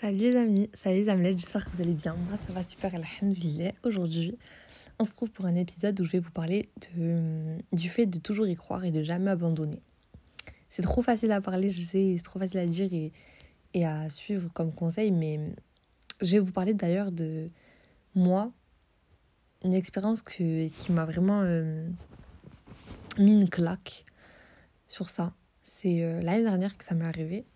Salut les amis, salut les amis, j'espère que vous allez bien. Moi ça va super, alhamdoulilah. Aujourd'hui, on se trouve pour un épisode où je vais vous parler du fait de toujours y croire et de jamais abandonner. C'est trop facile à parler, je sais, c'est trop facile à dire et, à suivre comme conseil, mais je vais vous parler d'ailleurs de moi, une expérience qui m'a vraiment euh, mis une claque sur ça. C'est euh, l'année dernière que ça m'est arrivé.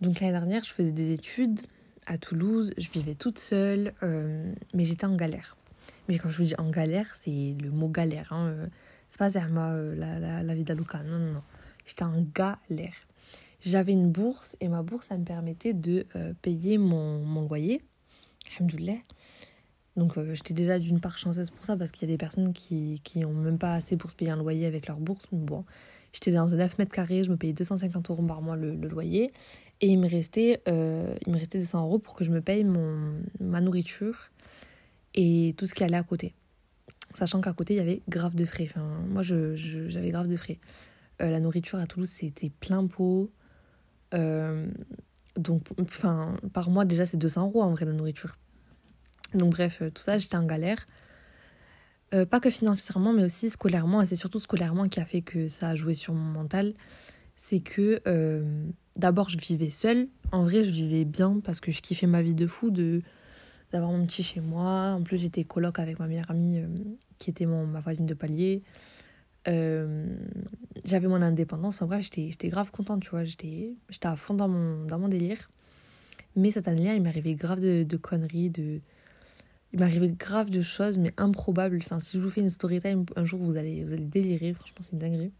Donc l'année dernière, je faisais des études à Toulouse, je vivais toute seule, euh, mais j'étais en galère. Mais quand je vous dis en galère, c'est le mot galère. Hein, euh, c'est pas Zerma, euh, la, la, la. Non, non, non. J'étais en galère. J'avais une bourse et ma bourse, ça me permettait de payer mon, mon loyer. Alhamdoulilah. Donc j'étais déjà d'une part chanceuse pour ça parce qu'il y a des personnes qui, qui même pas assez pour se payer un loyer avec leur bourse. Mais bon, j'étais dans un 9 mètres carrés, je me payais 250 euros par mois le, loyer. Et il me restait, euh, il me restait 200 euros pour que je me paye mon, ma nourriture et tout ce qui allait à côté. Sachant qu'à côté, il y avait grave de frais. Enfin, moi, j'avais je, grave de frais. Euh, la nourriture à Toulouse, c'était plein pot. Euh, donc, enfin, par mois, déjà, c'est 200 euros en vrai, la nourriture. Donc, bref, tout ça, j'étais en galère. Euh, pas que financièrement, mais aussi scolairement. Et c'est surtout scolairement qui a fait que ça a joué sur mon mental. C'est que euh, d'abord, je vivais seule. En vrai, je vivais bien parce que je kiffais ma vie de fou de d'avoir mon petit chez moi. En plus, j'étais coloc avec ma meilleure amie euh, qui était mon, ma voisine de palier. J'avais mon indépendance. En bref, j'étais grave contente, tu vois. J'étais à fond dans mon, dans mon délire. Mais cette année-là, il m'arrivait grave de, de conneries, de... Il m'arrivait grave de choses, mais improbables. Enfin, si je vous fais une story time, un jour, vous allez, vous allez délirer. Franchement, c'est une dinguerie.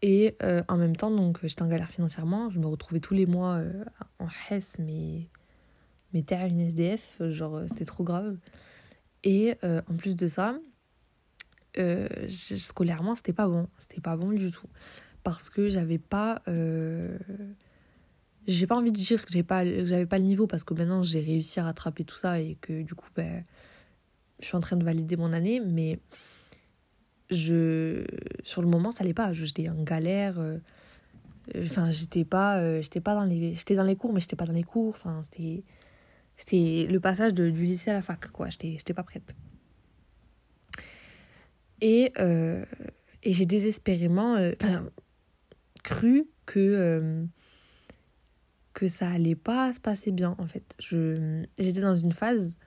Et euh, en même temps, donc j'étais en galère financièrement. Je me retrouvais tous les mois euh, en Hesse, mais, mais t'es une SDF. Genre, c'était trop grave. Et euh, en plus de ça, scolairement, c'était pas bon. C'était pas bon du tout. Parce que j'avais pas. J'ai pas envie de dire que j'avais pas, j'avais pas le niveau parce que maintenant j'ai réussi à rattraper tout ça et que du coup, ben, je suis en train de valider mon année. Mais je sur le moment ça allait pas. J'étais en galère euh, enfin j'étais pas euh, j'étais pas dans les j'étais dans les cours mais j'étais pas dans les cours. Enfin c'était c'était le passage de, du lycée à la fac quoi. J'étais j'étais pas prête. Et euh, et j'ai désespérément cru que que ça allait pas se passer bien en fait. Je j'étais dans une phase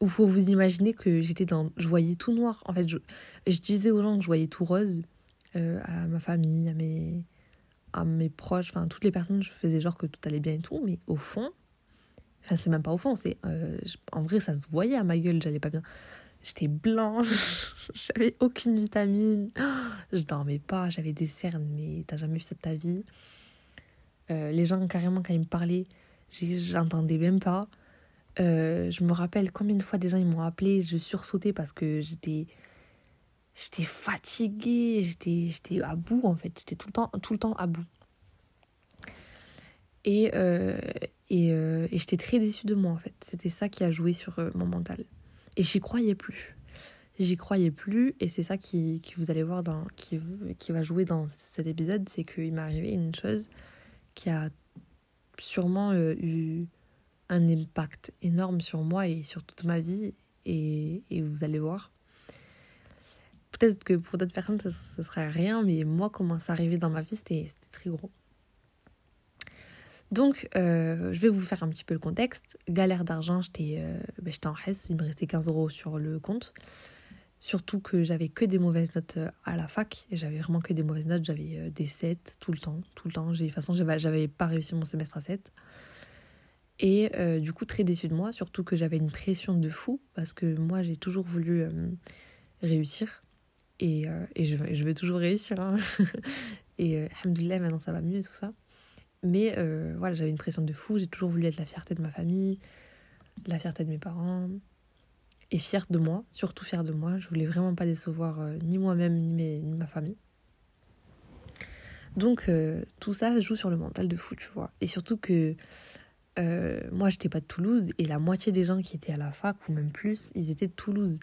où faut vous imaginer que j'étais dans je voyais tout noir en fait. Je, je disais aux gens que je voyais tout rose euh, à ma famille à mes à mes proches enfin toutes les personnes. Je faisais genre que tout allait bien et tout mais au fond enfin c'est même pas au fond c'est euh, en vrai ça se voyait à ma gueule j'allais pas bien. J'étais blanche j'avais aucune vitamine. Je dormais pas j'avais des cernes mais t'as jamais vu ça de ta vie? Euh, les gens carrément quand ils me parlaient j'entendais même pas euh, je me rappelle combien de fois des gens m'ont appelé, je sursautais parce que j'étais j'étais fatiguée, j'étais j'étais à bout en fait, j'étais tout le temps tout le temps à bout. Et et, euh, et j'étais très déçue de moi en fait, c'était ça qui a joué sur mon mental. Et j'y croyais plus. J'y croyais plus et c'est ça qui, qui vous allez voir dans qui qui va jouer dans cet épisode, c'est qu'il m'est arrivé une chose qui a sûrement eu un impact énorme sur moi et sur toute ma vie. Et, et vous allez voir. Peut-être que pour d'autres personnes, ce, ce serait rien, mais moi, comment ça arrivait dans ma vie, c'était très gros. Donc, euh, je vais vous faire un petit peu le contexte. Galère d'argent, j'étais euh, ben, en Hesse, il me restait 15 euros sur le compte. Surtout que j'avais que des mauvaises notes euh, à la fac. Et j'avais vraiment que des mauvaises notes. J'avais euh, des 7 tout le temps. Tout le temps. De toute façon, j'avais pas réussi mon semestre à 7. Et euh, du coup, très déçue de moi, surtout que j'avais une pression de fou, parce que moi, j'ai toujours voulu réussir. Et, et je, veux toujours réussir. Hein. et alhamdoulilah, maintenant ça va mieux et tout ça. Mais voilà, j'avais une pression de fou, j'ai toujours voulu être la fierté de ma famille, la fierté de mes parents, et fière de moi, surtout fière de moi. Je voulais vraiment pas décevoir euh, ni moi-même, ni, ma famille. Donc, euh, tout ça joue sur le mental de fou, tu vois. Et surtout que euh, moi, j'étais pas de Toulouse et la moitié des gens qui étaient à la fac, ou même plus, ils étaient de Toulouse.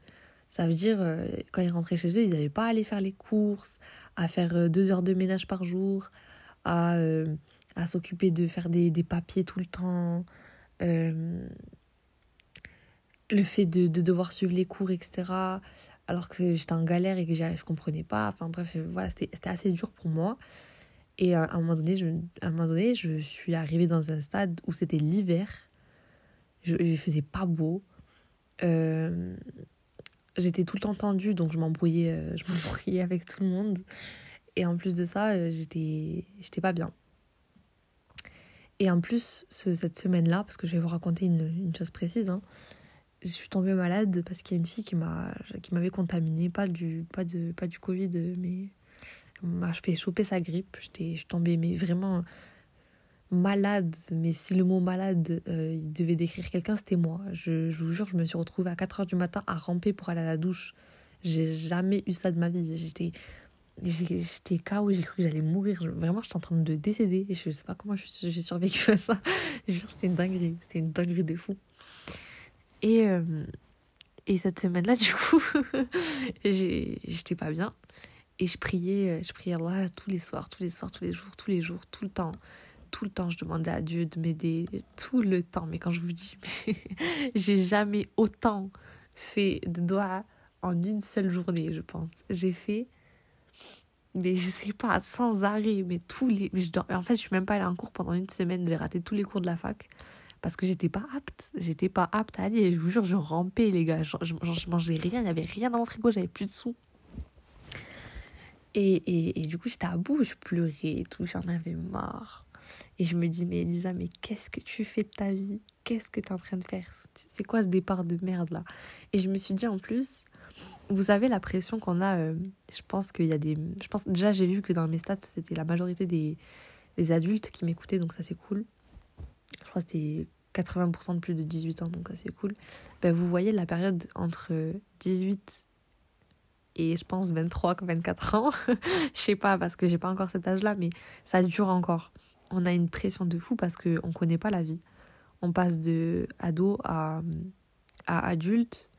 Ça veut dire, euh, quand ils rentraient chez eux, ils n'avaient pas à aller faire les courses, à faire deux heures de ménage par jour, à, à s'occuper de faire des, des, papiers tout le temps. Euh, le fait de, de, devoir suivre les cours, etc. Alors que j'étais en galère et que je comprenais pas. Enfin bref, voilà, c'était assez dur pour moi. Et à un moment donné, je, à un moment donné, je suis arrivée dans un stade où c'était l'hiver. Je ne faisais pas beau. Euh, j'étais tout le temps tendue, donc je m'embrouillais, euh, je m'embrouillais avec tout le monde. Et en plus de ça, euh, j'étais, j'étais pas bien. Et en plus, ce, cette semaine-là, parce que je vais vous raconter une, une chose précise, hein, je suis tombée malade parce qu'il y a une fille qui m'a qui m'avait contaminée, pas du pas de pas du Covid, mais m'a fait choper sa grippe. J'étais je suis tombée mais vraiment malade, mais si le mot malade, euh, devait décrire quelqu'un, c'était moi. Je, je, vous jure, je me suis retrouvée à 4h du matin à ramper pour aller à la douche. J'ai jamais eu ça de ma vie. J'étais j'étais KO, j'ai cru que j'allais mourir. vraiment, j'étais en train de décéder. Et je sais pas comment j'ai survécu à ça. c'était une dinguerie. C'était une dinguerie de fou. Et, euh, et cette semaine-là, du coup, j'étais pas bien. Et je priais, je priais Allah tous les soirs, tous les soirs, tous les jours, tous les jours, tout le temps tout le temps, je demandais à Dieu de m'aider, tout le temps. Mais quand je vous dis, j'ai jamais autant fait de doigts en une seule journée, je pense. J'ai fait, mais je sais pas, sans arrêt, mais tous les. je En fait, je suis même pas allée en cours pendant une semaine, j'ai raté tous les cours de la fac parce que j'étais pas apte. J'étais pas apte à aller. Je vous jure, je rampais, les gars. Je, je, mangeais rien, il n'y avait rien dans mon frigo, j'avais plus de sous. Et, et, et du coup, j'étais à bout, je pleurais et tout, j'en avais marre. Et je me dis, mais Elisa, mais qu'est-ce que tu fais de ta vie? Qu'est-ce que tu es en train de faire? C'est quoi ce départ de merde là? Et je me suis dit en plus, vous savez la pression qu'on a, euh, je pense qu'il y a des... Je pense, déjà j'ai vu que dans mes stats, c'était la majorité des, des adultes qui m'écoutaient, donc ça c'est cool. Je crois que c'était 80% de plus de 18 ans, donc c'est cool. Ben, vous voyez la période entre 18 et je pense 23, 24 ans. je sais pas parce que j'ai pas encore cet âge-là, mais ça dure encore on a une pression de fou parce qu'on connaît pas la vie. On passe de ado à, à adulte.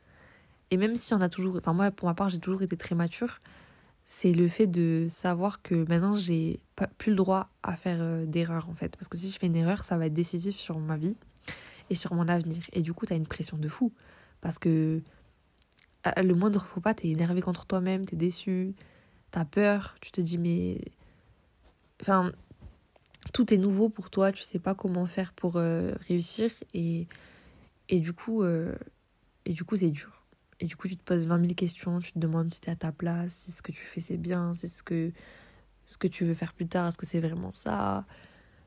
Et même si on a toujours. Enfin, moi, pour ma part, j'ai toujours été très mature. C'est le fait de savoir que maintenant, j'ai plus le droit à faire euh, d'erreur, en fait. Parce que si je fais une erreur, ça va être décisif sur ma vie et sur mon avenir. Et du coup, tu as une pression de fou. Parce que euh, le moindre faux pas, t'es énervé contre toi-même, t'es déçu, t'as peur, tu te dis, mais. Enfin, tout est nouveau pour toi, tu sais pas comment faire pour euh, réussir et, et du coup et du coup c'est dur. Et du coup tu te poses 20 000 questions, tu te demandes si tu es à ta place, si ce que tu fais c'est bien, si ce que, ce que tu veux faire plus tard, est-ce que c'est vraiment ça?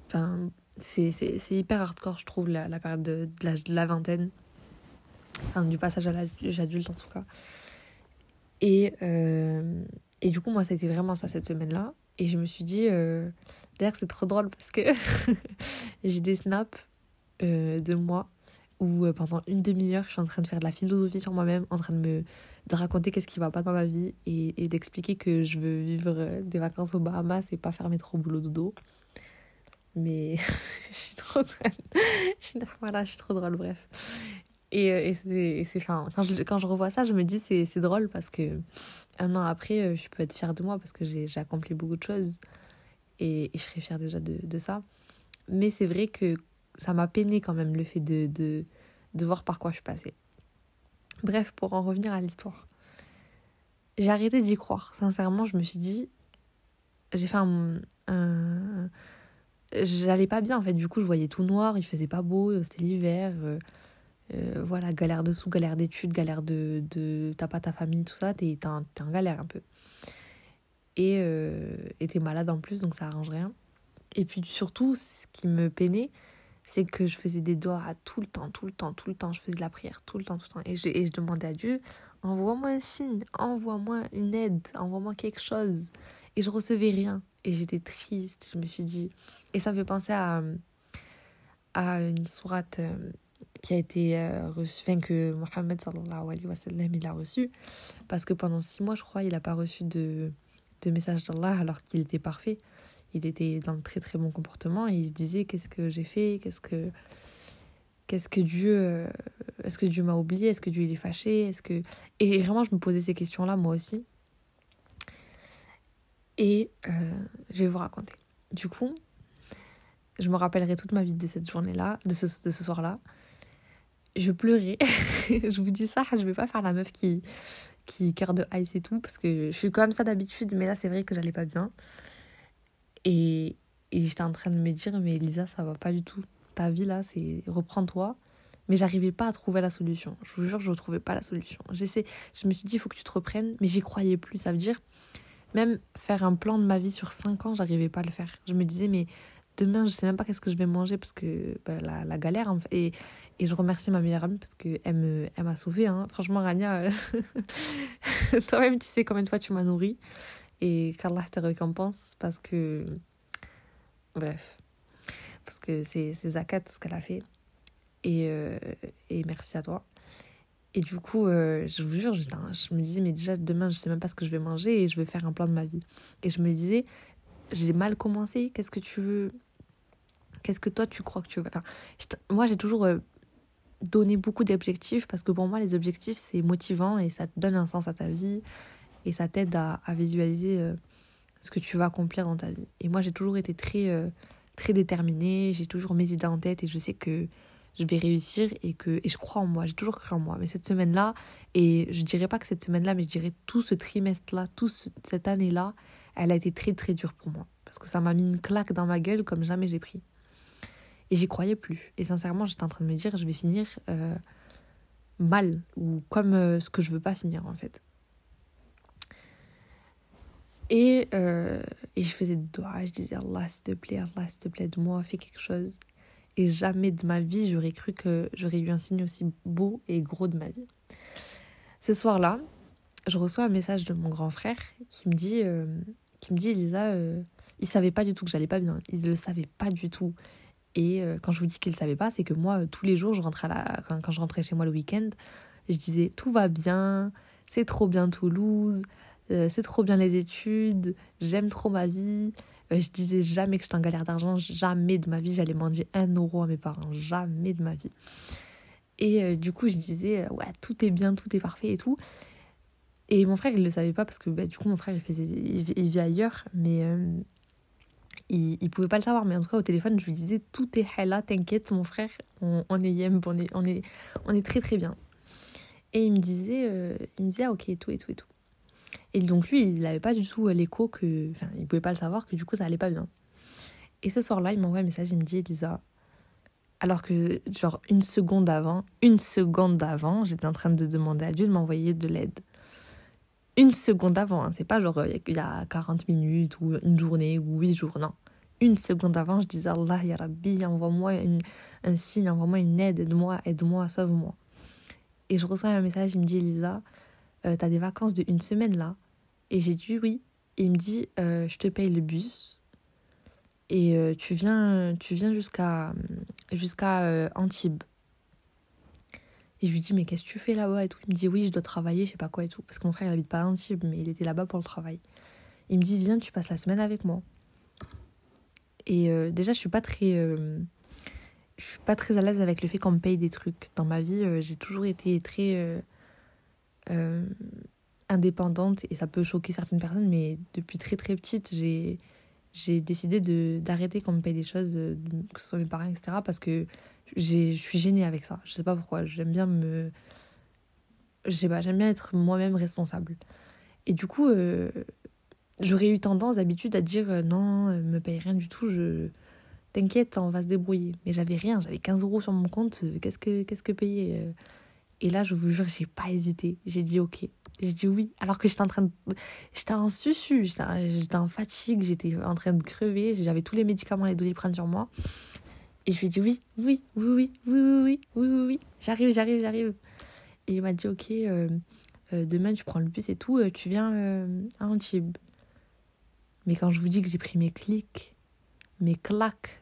Enfin, c'est hyper hardcore je trouve la, la période de, de, la, vingtaine, enfin du passage à l'âge adulte en tout cas. Et, euh, et du coup moi ça a été vraiment ça cette semaine-là. Et je me suis dit, euh... d'ailleurs c'est trop drôle parce que j'ai des snaps euh, de moi où euh, pendant une demi-heure je suis en train de faire de la philosophie sur moi-même, en train de me de raconter qu'est-ce qui va pas dans ma vie et, et d'expliquer que je veux vivre euh, des vacances aux Bahamas et pas faire mes trop boulot dodo. Mais je suis trop voilà, je suis trop drôle, bref. Et, et c'est, enfin, quand, je, quand je revois ça, je me dis c'est, c'est drôle parce que un an après, euh, je peux être fière de moi parce que j'ai accompli beaucoup de choses et, je serais fière déjà de, de ça. Mais c'est vrai que ça m'a peiné quand même le fait de, de, de, voir par quoi je passée. Bref, pour en revenir à l'histoire. J'ai arrêté d'y croire. Sincèrement, je me suis dit. J'ai fait un. un J'allais pas bien en fait. Du coup, je voyais tout noir, il faisait pas beau, c'était l'hiver. Euh, euh, voilà, galère de sous, galère d'études, galère de, de. T'as pas ta famille, tout ça, t'es en galère un peu. Et euh, t'es malade en plus, donc ça arrange rien. Et puis surtout, ce qui me peinait, c'est que je faisais des doigts à tout le temps, tout le temps, tout le temps. Je faisais la prière tout le temps, tout le temps. Et je, et je demandais à Dieu, envoie-moi un signe, envoie-moi une aide, envoie-moi quelque chose. Et je recevais rien. Et j'étais triste, je me suis dit. Et ça me fait penser à, à une sourate euh, qui a été euh, reçu, enfin que Mohammed sallallahu alayhi wa sallam il a reçu, parce que pendant six mois, je crois, il n'a pas reçu de, de message d'Allah alors qu'il était parfait. Il était dans le très très bon comportement et il se disait qu'est-ce que j'ai fait, qu'est-ce que qu'est-ce que Dieu euh, est-ce que Dieu m'a oublié, est-ce que Dieu est fâché, est-ce que et vraiment je me posais ces questions là moi aussi. Et euh, je vais vous raconter. Du coup, je me rappellerai toute ma vie de cette journée-là, de ce, de ce soir-là. Je pleurais. je vous dis ça, je vais pas faire la meuf qui, qui cœur de ice et tout, parce que je suis comme ça d'habitude, mais là, c'est vrai que j'allais pas bien. Et, j'étais en train de me dire, mais Elisa, ça va pas du tout. Ta vie, là, c'est reprends-toi. Mais j'arrivais pas à trouver la solution. Je vous jure, je ne trouvais pas la solution. J'essaie, je me suis dit, il faut que tu te reprennes, mais j'y croyais plus. Ça veut dire, même faire un plan de ma vie sur 5 ans, j'arrivais pas à le faire. Je me disais, mais demain, je sais même pas qu'est-ce que je vais manger parce que bah, la, galère. Et, et je remercie ma meilleure amie parce qu'elle me, elle m'a sauvée. Hein. Franchement, Rania, toi-même, tu sais combien de fois tu m'as nourrie. Et qu'Allah te récompense parce que. Bref. Parce que c'est Zakat ce qu'elle a fait. Et, euh, et merci à toi. Et du coup, euh, je vous jure, je, me disais, mais déjà demain, je sais même pas ce que je vais manger et je vais faire un plan de ma vie. Et je me disais, j'ai mal commencé, qu'est-ce que tu veux Qu'est-ce que toi, tu crois que tu veux? Enfin, Moi, j'ai toujours euh, donné beaucoup d'objectifs parce que pour moi, les objectifs, c'est motivant et ça te donne un sens à ta vie et ça t'aide à, visualiser ce que tu vas accomplir dans ta vie. Et moi, j'ai toujours été très, très déterminée, j'ai toujours mes idées en tête et je sais que je vais réussir et que et je crois en moi, j'ai toujours cru en moi. Mais cette semaine-là, et je dirais pas que cette semaine-là, mais je dirais tout ce trimestre-là, toute cette année-là, elle a été très très dure pour moi. Parce que ça m'a mis une claque dans ma gueule comme jamais j'ai pris. Et j'y croyais plus. Et sincèrement, j'étais en train de me dire, je vais finir euh, mal, ou comme euh, ce que je veux pas finir en fait. Et, euh, et je faisais des doigts, je disais Allah s'il te plaît, Allah s'il te plaît, de moi, fais quelque chose. Et jamais de ma vie, j'aurais cru que j'aurais eu un signe aussi beau et gros de ma vie. Ce soir-là, je reçois un message de mon grand frère qui me dit, euh, qui me dit Elisa, euh, il savait pas du tout que j'allais pas bien. Il ne le savait pas du tout. Et euh, quand je vous dis qu'il ne savait pas, c'est que moi, tous les jours, je rentrais la... quand je rentrais chez moi le week-end, je disais tout va bien, c'est trop bien Toulouse, c'est trop bien les études, j'aime trop ma vie. Euh, je disais jamais que j'étais en galère d'argent, jamais de ma vie j'allais manger un euro à mes parents, jamais de ma vie. Et euh, du coup, je disais, euh, ouais, tout est bien, tout est parfait et tout. Et mon frère, il ne le savait pas parce que bah, du coup, mon frère, il, faisait, il, vit ailleurs, mais il ne pouvait pas le savoir. Mais en tout cas, au téléphone, je lui disais, tout est là, t'inquiète, mon frère, on, est yem, on est, on, est, on est très très bien. Et il me disait, il me disait, ah, ok, tout, et tout, et tout. Et donc lui, il n'avait pas du tout euh, l'écho que... Enfin, il pouvait pas le savoir que du coup, ça allait pas bien. Et ce soir-là, il m'envoie un message, il me dit, Elisa, alors que genre une seconde avant, une seconde avant, j'étais en train de demander à Dieu de m'envoyer de l'aide. Une seconde avant, hein, c'est pas genre il y a 40 minutes ou une journée ou 8 jours, non. Une seconde avant, je disais Allah, Ya Rabbi, envoie-moi un signe, envoie-moi une aide, aide-moi, aide-moi, sauve-moi. Et je reçois un message, il me dit Elisa, euh, t'as des vacances de une semaine là Et j'ai dit oui. Et il me dit, euh, je te paye le bus et euh, tu viens, tu viens jusqu'à jusqu'à Antibes. Et je lui dis, mais qu'est-ce que tu fais là-bas et tout? Il me dit, oui, je dois travailler, je sais pas quoi et tout. Parce que mon frère, il habite pas à Antibes, mais il était là-bas pour le travail. Il me dit, viens, tu passes la semaine avec moi. Et déjà, je suis pas très. je suis pas très à l'aise avec le fait qu'on me paye des trucs. Dans ma vie, j'ai toujours été très euh, indépendante et ça peut choquer certaines personnes, mais depuis très très petite, j'ai j'ai décidé de d'arrêter qu'on me paye des choses, euh, que ce soit mes parents, etc. Parce que je suis gênée avec ça. Je sais pas pourquoi. J'aime bien me. Je sais pas, j'aime bien être moi-même responsable. Et du coup, euh, j'aurais eu tendance d'habitude à dire non, me paye rien du tout, je. T'inquiète, on va se débrouiller. Mais j'avais rien, j'avais 15 euros sur mon compte, qu'est-ce que, qu'est-ce que payer et là, je vous jure, j'ai pas hésité. J'ai dit ok. J'ai dit oui. Alors que j'étais en train de. J'étais en susu, j'étais en fatigue, j'étais en train de crever, j'avais tous les médicaments et doliprane sur moi. Et je lui ai dit oui, oui, oui, oui, oui, oui, oui, oui, oui, oui. J'arrive, j'arrive, j'arrive. Et il m'a dit ok, euh, euh, demain tu prends le bus et tout, euh, tu viens à Antibes. Mais quand je vous dis que j'ai pris mes clics, mes claques,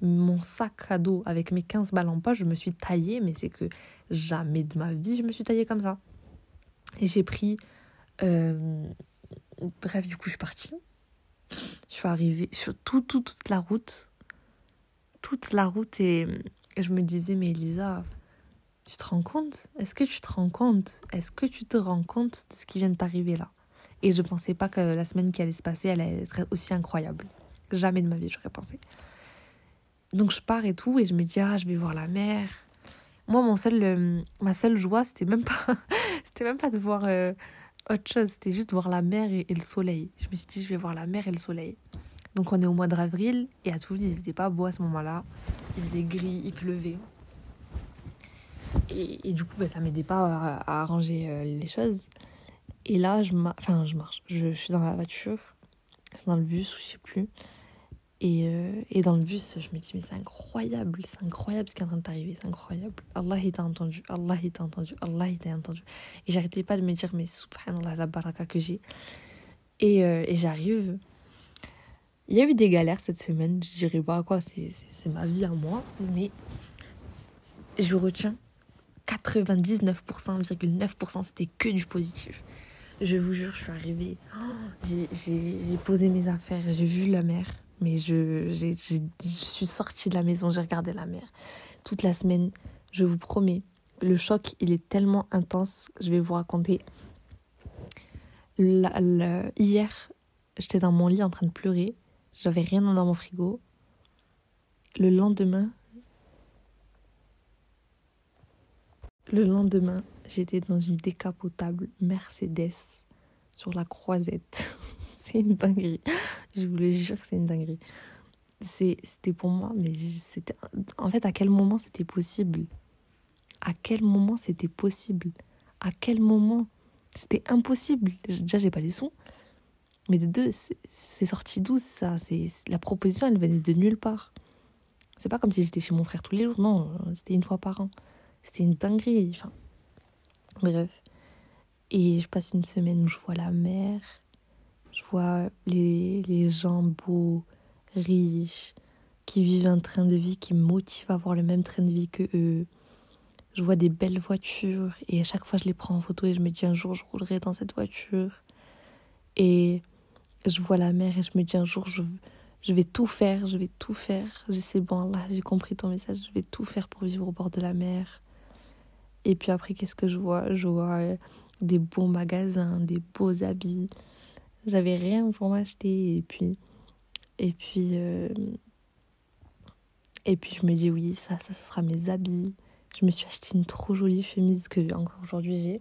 mon sac à dos avec mes 15 balles en poche, je me suis taillée, mais c'est que jamais de ma vie je me suis taillée comme ça. Et j'ai pris. Euh, bref, du coup, je suis partie. Je suis arrivée sur tout, toute la route. Toute la route, et, je me disais, mais Elisa, tu te rends compte? Est-ce que tu te rends compte? Est-ce que tu te rends compte de ce qui vient de t'arriver là? Et je pensais pas que la semaine qui allait se passer, elle serait aussi incroyable. Jamais de ma vie, j'aurais pensé. donc je pars et tout, et je me dis, ah, je vais voir la mer. Moi, mon seul, euh, ma seule joie, c'était même pas, c'était même pas de voir euh, autre chose, c'était juste de voir la mer et, le soleil. Je me suis dit, je vais voir la mer et le soleil. Donc on est au mois d'avril, et à Toulouse, il faisait pas beau à ce moment-là. Il faisait gris, il pleuvait. Et, et du coup, bah, ça m'aidait pas à, arranger euh, les choses. Et là, je, je marche. Je, suis dans la voiture, c'est dans le bus, je sais plus. Et, euh, et, dans le bus, je me dis, mais c'est incroyable, c'est incroyable ce qui est en train d'arriver, c'est incroyable. Allah, il t'a entendu, Allah, il t'a entendu, Allah, il t'a entendu. Et j'arrêtais pas de me dire, mais subhanallah, la baraka que j'ai. Et, euh, et j'arrive. Il y a eu des galères cette semaine, je dirais pas quoi, c'est ma vie à moi, mais je retiens 99,9% c'était que du positif. Je vous jure, je suis arrivée, j'ai posé mes affaires, j'ai vu la mer, mais je, suis sortie de la maison, j'ai regardé la mer. Toute la semaine, je vous promets, le choc, il est tellement intense, je vais vous raconter. hier, j'étais dans mon lit en train de pleurer, j'avais rien dans mon frigo. Le lendemain, Le lendemain, j'étais dans une décapotable Mercedes sur la croisette. c'est une dinguerie. Je vous le jure que c'est une dinguerie. C'était pour moi, mais c'était. En fait, à quel moment c'était possible? À quel moment c'était possible? À quel moment? C'était impossible. Déjà, j'ai pas les sons. Mais de deux, c'est sorti d'où ça La proposition, elle venait de nulle part. C'est pas comme si j'étais chez mon frère tous les jours. Non, c'était une fois par an. C'est une dinguerie. Enfin, bref. Et je passe une semaine où je vois la mer, je vois les, les gens beaux, riches, qui vivent un train de vie qui me motive à avoir le même train de vie que eux. Je vois des belles voitures et à chaque fois je les prends en photo et je me dis un jour je roulerai dans cette voiture. Et je vois la mer et je me dis un jour je, je vais tout faire, je vais tout faire. C'est bon là, j'ai compris ton message, je vais tout faire pour vivre au bord de la mer. Et puis après, qu'est-ce que je vois? Je vois des beaux magasins, des beaux habits. J'avais rien pour m'acheter. Et puis, et puis, euh, et puis je me dis oui, ça, ça, sera mes habits. Je me suis acheté une trop jolie chemise que encore aujourd'hui j'ai.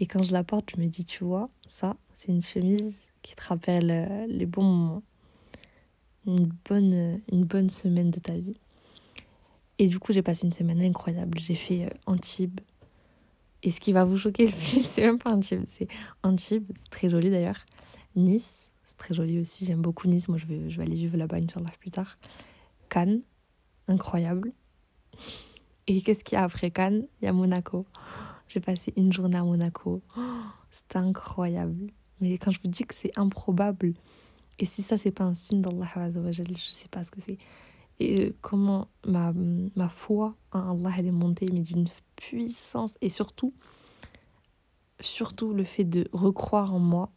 Et quand je la porte, je me dis, tu vois, ça, c'est une chemise qui te rappelle euh, les bons moments. Une bonne, une bonne semaine de ta vie. Et du coup, j'ai passé une semaine incroyable. J'ai fait euh, Antibes. Et ce qui va vous choquer le plus, c'est même pas Antibes, c'est Antibes, c'est très joli d'ailleurs. Nice, c'est très joli aussi. J'aime beaucoup Nice. Moi, je vais, je vais aller vivre là-bas, Inch'Allah, plus tard. Cannes, incroyable. Et qu'est-ce qu'il y a après Cannes? Il y a Monaco. J'ai passé une journée à Monaco. C'était incroyable. Mais quand je vous dis que c'est improbable, et si ça, c'est pas un signe d'Allah, je sais pas ce que c'est et comment ma, ma foi en Allah elle est montée mais d'une puissance. Et surtout surtout le fait de recroire en moi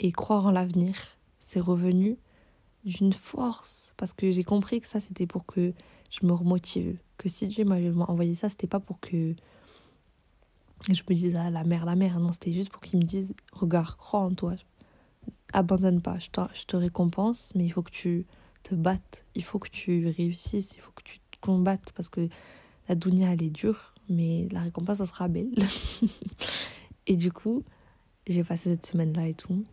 et croire en l'avenir c'est revenu d'une force. Parce que j'ai compris que ça c'était pour que je me remotive. Que si Dieu m'avait envoyé ça c'était pas pour que je me dise ah, la mère la mère non c'était juste pour qu'il me dise regarde crois en toi. Abandonne pas. Je te, je te récompense mais il faut que tu te battre, il faut que tu réussisses, il faut que tu te combattes parce que la dounia elle est dure, mais la récompense ça sera belle. et du coup, j'ai passé cette semaine-là et tout.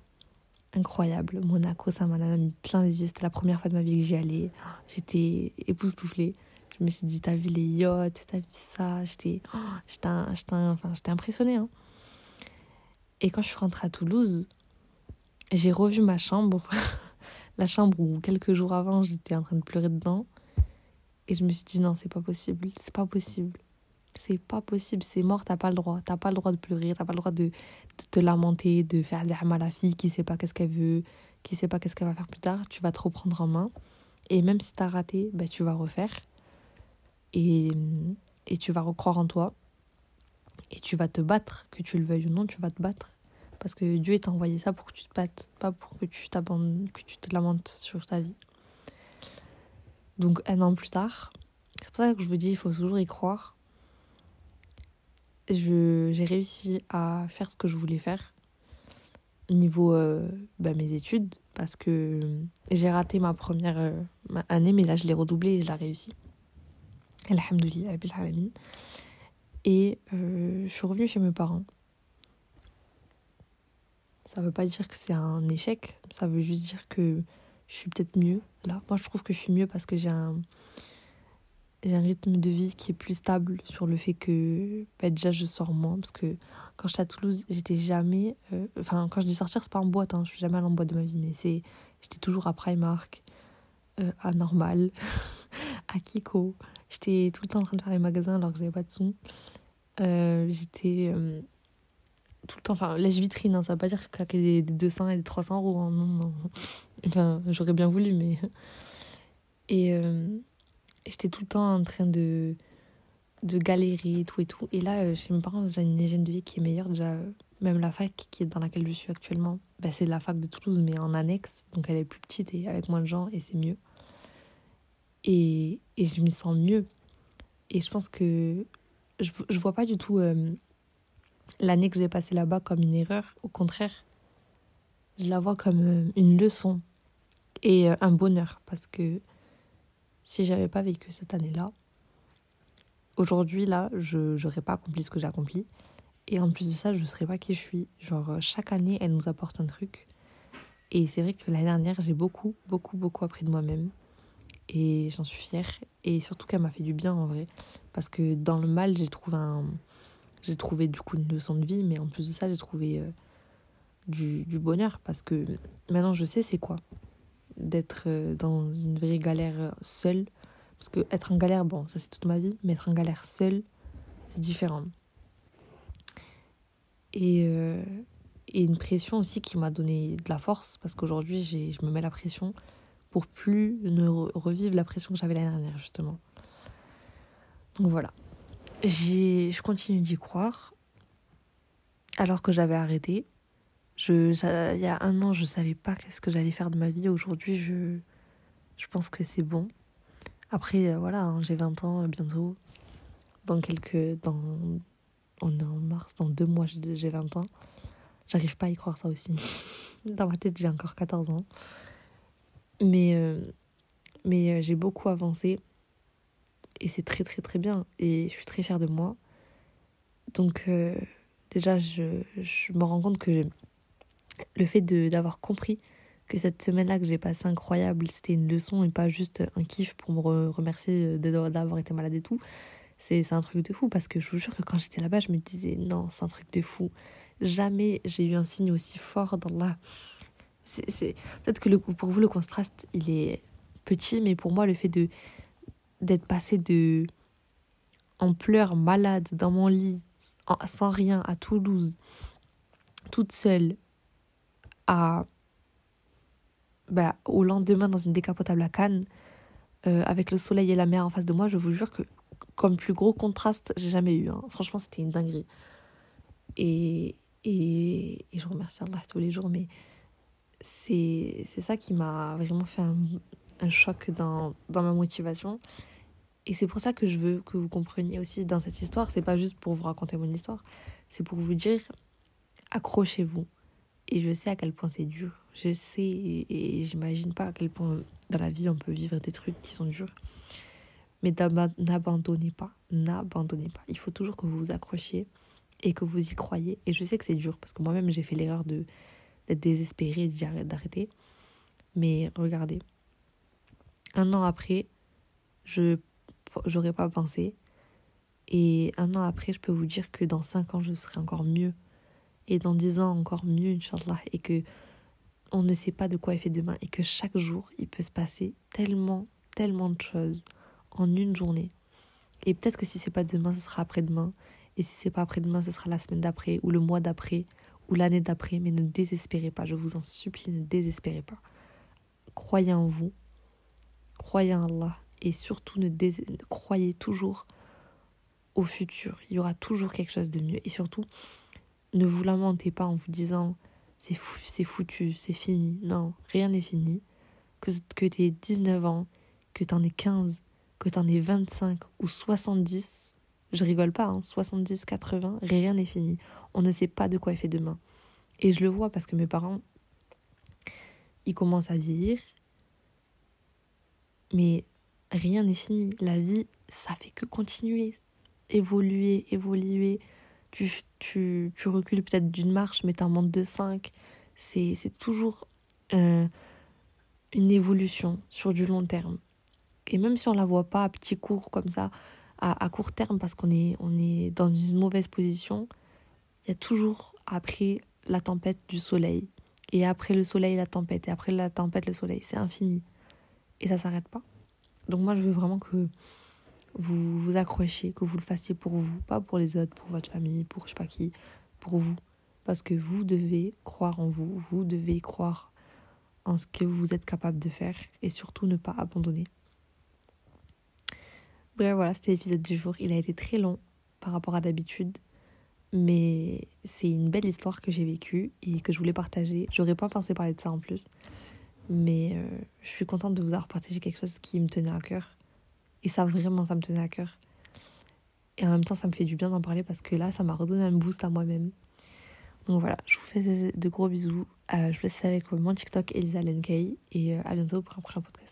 Incroyable. Monaco, ça m'a mis plein les yeux. C'était la première fois de ma vie que j'y allais. J'étais époustouflée. Je me suis dit, t'as vu les yachts, t'as vu ça. J'étais enfin, impressionnée. Hein. Et quand je suis rentrée à Toulouse, j'ai revu ma chambre. la chambre où quelques jours avant j'étais en train de pleurer dedans. Et je me suis dit non, c'est pas possible, c'est pas possible. C'est pas possible, c'est mort, t'as pas le droit. T'as pas le droit de pleurer, t'as pas le droit de, te lamenter, de faire des à la fille qui sait pas qu'est-ce qu'elle veut, qui sait pas qu'est-ce qu'elle va faire plus tard. Tu vas te reprendre en main. Et même si t'as raté, ben, tu vas refaire. Et, et tu vas recroire en toi. Et tu vas te battre, que tu le veuilles ou non, tu vas te battre. Parce que Dieu t'a envoyé ça pour que tu te battes, pas pour que tu t'abandonnes, que tu te lamentes sur ta vie. Donc un an plus tard, c'est pour ça que je vous dis, il faut toujours y croire. J'ai réussi à faire ce que je voulais faire. niveau euh, bah, mes études parce que j'ai raté ma première euh, année, mais là je l'ai redoublée et je l'ai réussi. Alhamdulillah, Et euh, je suis revenue chez mes parents. Ça veut pas dire que c'est un échec, ça veut juste dire que je suis peut-être mieux là. Moi je trouve que je suis mieux parce que j'ai un, rythme de vie qui est plus stable sur le fait que bah, déjà je sors moins parce que quand j'étais à Toulouse j'étais jamais euh, enfin quand je dis sortir c'est pas en boîte hein, je suis jamais allée en boîte de ma vie mais c'est j'étais toujours à Primark euh, à Normal à Kiko. J'étais tout le temps en train de faire les magasins alors que j'avais pas de son. Euh, j'étais tout le temps enfin lèche vitrine hein, ça veut pas dire que je claquais des, 200 et des 300 euros hein, non non enfin j'aurais bien voulu mais et j'étais tout le temps en train de, de galérer et tout et tout. Et là, euh, chez mes parents, j'ai une hygiène de vie qui est meilleure. Déjà, euh, même la fac qui est dans laquelle je suis actuellement, bah, c'est la fac de Toulouse, mais en annexe. Donc elle est plus petite et avec moins de gens, et c'est mieux. Et, et je m'y sens mieux. Et je pense que je, je vois pas du tout euh, l'année que j'ai passée là-bas comme une erreur. Au contraire, je la vois comme une leçon et un bonheur parce que si j'avais pas vécu cette année-là, aujourd'hui, là, je n'aurais pas accompli ce que j'ai accompli. Et en plus de ça, je ne serais pas qui je suis. Genre, euh, chaque année, elle nous apporte un truc. Et c'est vrai que l'année dernière, j'ai beaucoup, beaucoup, beaucoup appris de moi-même. Et j'en suis fière. Et surtout qu'elle m'a fait du bien en vrai. Parce que dans le mal, j'ai trouvé un. J'ai trouvé du coup une leçon de vie, mais en plus de ça, j'ai trouvé euh, du, du bonheur. Parce que maintenant, je sais c'est quoi d'être euh, dans une vraie galère seule. Parce que être en galère, bon, ça c'est toute ma vie, mais être en galère seule, c'est différent. Et, euh, et une pression aussi qui m'a donné de la force, parce qu'aujourd'hui, je me mets la pression pour plus ne revivre la pression que j'avais l'année dernière, justement. Donc voilà. Je continue d'y croire, alors que j'avais arrêté. Je, il y a un an, je savais pas qu'est-ce que j'allais faire de ma vie. Aujourd'hui, je, je pense que c'est bon. Après, euh, voilà, hein, j'ai 20 ans euh, bientôt. Dans quelques. Dans, on est en mars, dans deux mois, j'ai 20 ans. J'arrive pas à y croire ça aussi. Dans ma tête, j'ai encore 14 ans. Mais, euh, mais j'ai beaucoup avancé. Et c'est très, très, très bien. Et je suis très fière de moi. Donc, déjà, je, je me rends compte que le fait d'avoir compris que cette semaine-là que j'ai passée incroyable, c'était une leçon et pas juste un kiff pour me remercier d'avoir été malade et tout, c'est un truc de fou parce que je vous jure que quand j'étais là-bas, je me disais non, c'est un truc de fou. Jamais j'ai eu un signe aussi fort dans la. C'est peut-être que pour vous le contraste il est petit, mais pour moi le fait de d'être passé de en pleurs malade dans mon lit sans rien à Toulouse toute seule à, bah, au lendemain dans une décapotable à Cannes, euh, avec le soleil et la mer en face de moi, je vous jure que comme plus gros contraste, j'ai jamais eu. Hein. Franchement, c'était une dinguerie. Et, et, et, je remercie Allah tous les jours, mais c'est ça qui m'a vraiment fait un, un choc dans, dans ma motivation. Et c'est pour ça que je veux que vous compreniez aussi dans cette histoire. C'est pas juste pour vous raconter mon histoire, c'est pour vous dire accrochez-vous. Et je sais à quel point c'est dur. Je sais et, j'imagine pas à quel point dans la vie on peut vivre des trucs qui sont durs. Mais n'abandonnez pas, n'abandonnez pas. Il faut toujours que vous vous accrochiez et que vous y croyez. Et je sais que c'est dur parce que moi-même j'ai fait l'erreur de d'être désespérée et d'arrêter. Mais regardez, un an après, je j'aurais pas pensé. Et un an après, je peux vous dire que dans cinq ans, je serai encore mieux. Et dans dix ans encore mieux, Inch'Allah, et que on ne sait pas de quoi il fait demain, et que chaque jour, il peut se passer tellement, tellement de choses en une journée. Et peut-être que si c'est pas demain, ce sera après-demain, et si c'est pas après-demain, ce sera la semaine d'après, ou le mois d'après, ou l'année d'après, mais ne désespérez pas, je vous en supplie, ne désespérez pas. Croyez en vous, croyez en Allah, et surtout ne croyez toujours au futur. Il y aura toujours quelque chose de mieux, et surtout, ne vous lamentez pas en vous disant c'est foutu, c'est fini. Non, rien n'est fini. Que, que tu aies 19 ans, que tu en aies 15, que tu en aies 25 ou 70, je rigole pas, hein, 70, 80, rien n'est fini. On ne sait pas de quoi il fait demain. Et je le vois parce que mes parents, ils commencent à vieillir. Mais rien n'est fini. La vie, ça fait que continuer, évoluer, évoluer. Tu, tu, tu recules peut-être d'une marche, mais tu montes de cinq. C'est toujours euh, une évolution sur du long terme. Et même si on la voit pas à petit cours comme ça, à, à court terme, parce qu'on est, on est dans une mauvaise position, il y a toujours après la tempête du soleil. Et après le soleil, la tempête. Et après la tempête, le soleil. C'est infini. Et ça s'arrête pas. Donc moi, je veux vraiment que vous vous accrochiez, que vous le fassiez pour vous, pas pour les autres, pour votre famille, pour je sais pas qui, pour vous. Parce que vous devez croire en vous, vous devez croire en ce que vous êtes capable de faire et surtout ne pas abandonner. Bref, voilà, c'était l'épisode du jour. Il a été très long par rapport à d'habitude, mais c'est une belle histoire que j'ai vécue et que je voulais partager. J'aurais pas pensé parler de ça en plus, mais euh, je suis contente de vous avoir partagé quelque chose qui me tenait à cœur. Et ça, vraiment, ça me tenait à cœur. Et en même temps, ça me fait du bien d'en parler parce que là, ça m'a redonné un boost à moi-même. Donc voilà, je vous fais de gros bisous. Euh, je vous laisse avec mon TikTok Elisa Lenkei et euh, à bientôt pour un prochain podcast.